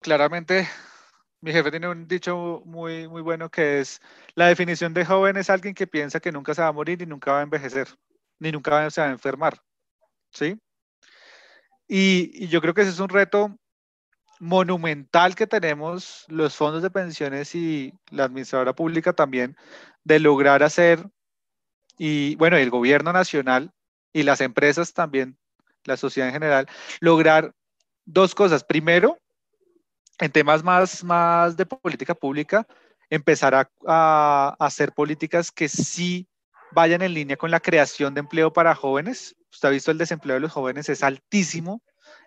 claramente mi jefe tiene un dicho muy, muy bueno que es, la definición de joven es alguien que piensa que nunca se va a morir ni nunca va a envejecer, ni nunca se va a enfermar. ¿Sí? Y, y yo creo que ese es un reto monumental que tenemos los fondos de pensiones y la administradora pública también de lograr hacer, y bueno, el gobierno nacional y las empresas también, la sociedad en general, lograr dos cosas. Primero, en temas más, más de política pública, empezar a, a, hacer políticas que sí vayan en línea con la creación de empleo para jóvenes. Usted ha visto el desempleo de los jóvenes es altísimo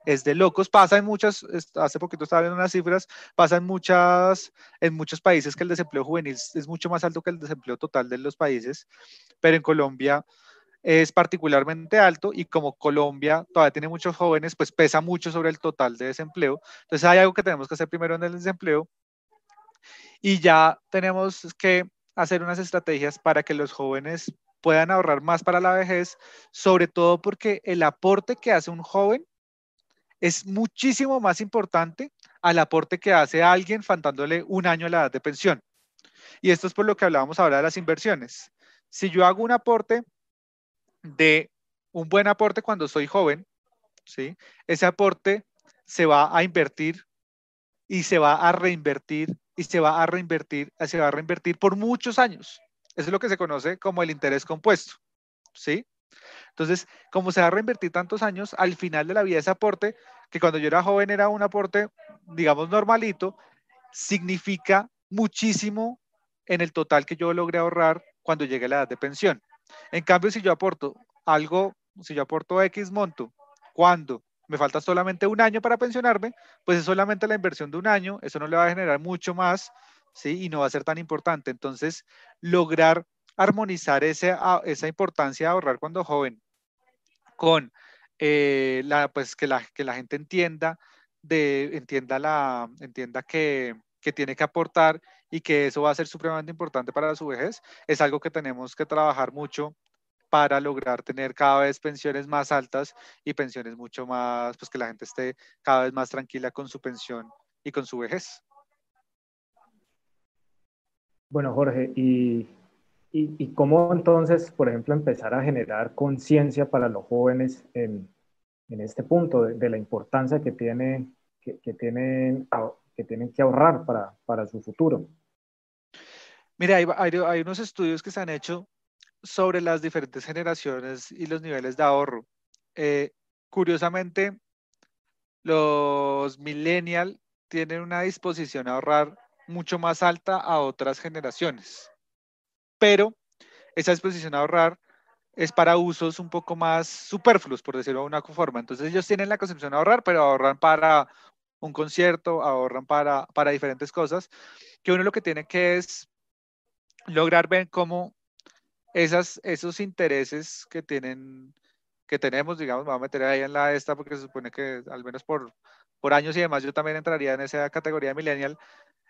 es de locos. Pasa en muchas, hace poquito estaba viendo unas cifras, pasa en, muchas, en muchos países que el desempleo juvenil es mucho más alto que el desempleo total de los países, pero en Colombia es particularmente alto y como Colombia todavía tiene muchos jóvenes, pues pesa mucho sobre el total de desempleo. Entonces hay algo que tenemos que hacer primero en el desempleo y ya tenemos que hacer unas estrategias para que los jóvenes puedan ahorrar más para la vejez, sobre todo porque el aporte que hace un joven es muchísimo más importante al aporte que hace alguien faltándole un año a la edad de pensión. Y esto es por lo que hablábamos ahora de las inversiones. Si yo hago un aporte de un buen aporte cuando soy joven, ¿sí? ese aporte se va a invertir y se va a reinvertir y se va a reinvertir, se va a reinvertir por muchos años. Eso es lo que se conoce como el interés compuesto, ¿sí? Entonces, como se va a reinvertir tantos años, al final de la vida ese aporte, que cuando yo era joven era un aporte, digamos, normalito, significa muchísimo en el total que yo logré ahorrar cuando llegue a la edad de pensión. En cambio, si yo aporto algo, si yo aporto X monto, cuando me falta solamente un año para pensionarme, pues es solamente la inversión de un año, eso no le va a generar mucho más, ¿sí? Y no va a ser tan importante. Entonces, lograr armonizar esa importancia de ahorrar cuando joven con eh, la, pues que la, que la gente entienda, de, entienda, la, entienda que, que tiene que aportar y que eso va a ser supremamente importante para su vejez, es algo que tenemos que trabajar mucho para lograr tener cada vez pensiones más altas y pensiones mucho más, pues que la gente esté cada vez más tranquila con su pensión y con su vejez. Bueno, Jorge, y ¿Y, cómo entonces, por ejemplo, empezar a generar conciencia para los jóvenes en, en este punto de, la importancia que, tiene, que, que, tienen, que tienen que ahorrar para, para su futuro? Mira, hay, hay, unos estudios que se han hecho sobre las diferentes generaciones y los niveles de ahorro. Eh, curiosamente, los millennials tienen una disposición a ahorrar mucho más alta a otras generaciones pero esa disposición a ahorrar es para usos un poco más superfluos, por decirlo de una forma. Entonces ellos tienen la concepción de ahorrar, pero ahorran para un concierto, ahorran para, para diferentes cosas, que uno lo que tiene que es lograr ver cómo esas, esos intereses que tienen que tenemos, digamos, me voy a meter ahí en la esta porque se supone que al menos por, por años y demás yo también entraría en esa categoría de millennial,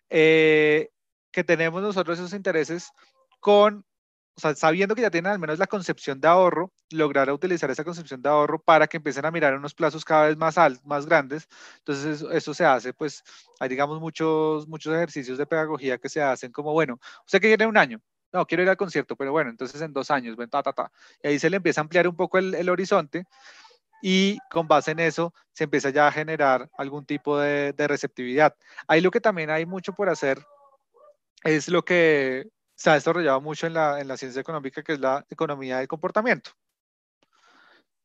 eh, que tenemos nosotros esos intereses con, o sea, sabiendo que ya tienen al menos la concepción de ahorro, lograr utilizar esa concepción de ahorro para que empiecen a mirar unos plazos cada vez más altos, más grandes. Entonces, eso, se hace, pues, hay, digamos, muchos, muchos ejercicios de pedagogía que se hacen como, bueno, usted que tiene un año, no, quiero ir al concierto, pero bueno, entonces en dos años, ven, ta, ta, ta. Y ahí se le empieza a ampliar un poco el, el horizonte y con base en eso se empieza ya a generar algún tipo de, de, receptividad. Ahí lo que también hay mucho por hacer es lo que se ha desarrollado mucho en la, en la ciencia económica, que es la economía del comportamiento.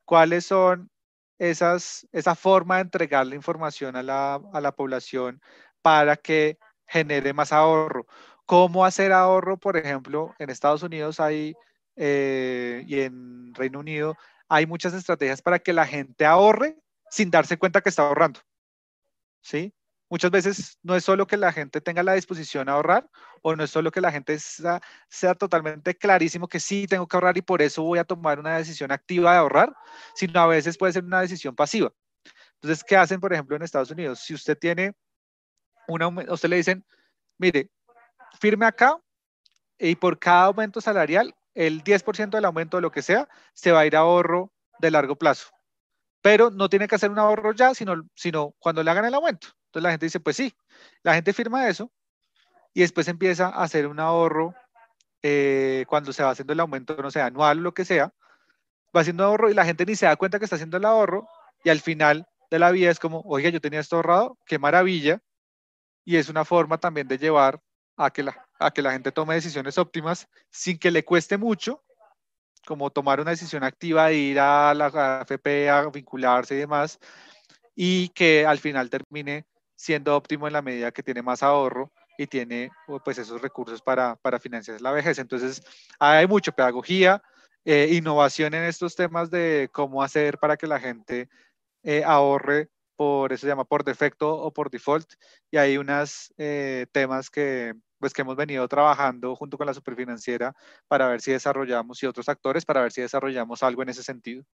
¿Cuáles son esas, esa forma de entregar la información a la, a la población para que genere más ahorro? ¿Cómo hacer ahorro? Por ejemplo, en Estados Unidos hay, eh, y en Reino Unido hay muchas estrategias para que la gente ahorre sin darse cuenta que está ahorrando. ¿Sí? Muchas veces no es solo que la gente tenga la disposición a ahorrar o no es solo que la gente sea, sea, totalmente clarísimo que sí tengo que ahorrar y por eso voy a tomar una decisión activa de ahorrar, sino a veces puede ser una decisión pasiva. Entonces, ¿qué hacen, por ejemplo, en Estados Unidos? Si usted tiene una, usted le dicen, mire, firme acá y por cada aumento salarial, el 10% del aumento de lo que sea, se va a ir a ahorro de largo plazo. Pero no tiene que hacer un ahorro ya, sino, sino cuando le hagan el aumento. Entonces la gente dice, pues sí, la gente firma eso y después empieza a hacer un ahorro eh, cuando se va haciendo el aumento, no sé, anual o lo que sea, va haciendo ahorro y la gente ni se da cuenta que está haciendo el ahorro y al final de la vida es como, oiga, yo tenía esto ahorrado, qué maravilla. Y es una forma también de llevar a que la, a que la gente tome decisiones óptimas sin que le cueste mucho, como tomar una decisión activa de ir a la AFP a vincularse y demás, y que al final termine siendo óptimo en la medida que tiene más ahorro y tiene pues esos recursos para, para financiar la vejez. Entonces, hay mucha pedagogía, eh, innovación en estos temas de cómo hacer para que la gente eh, ahorre por eso se llama por defecto o por default y hay unos eh, temas que pues que hemos venido trabajando junto con la superfinanciera para ver si desarrollamos y otros actores para ver si desarrollamos algo en ese sentido.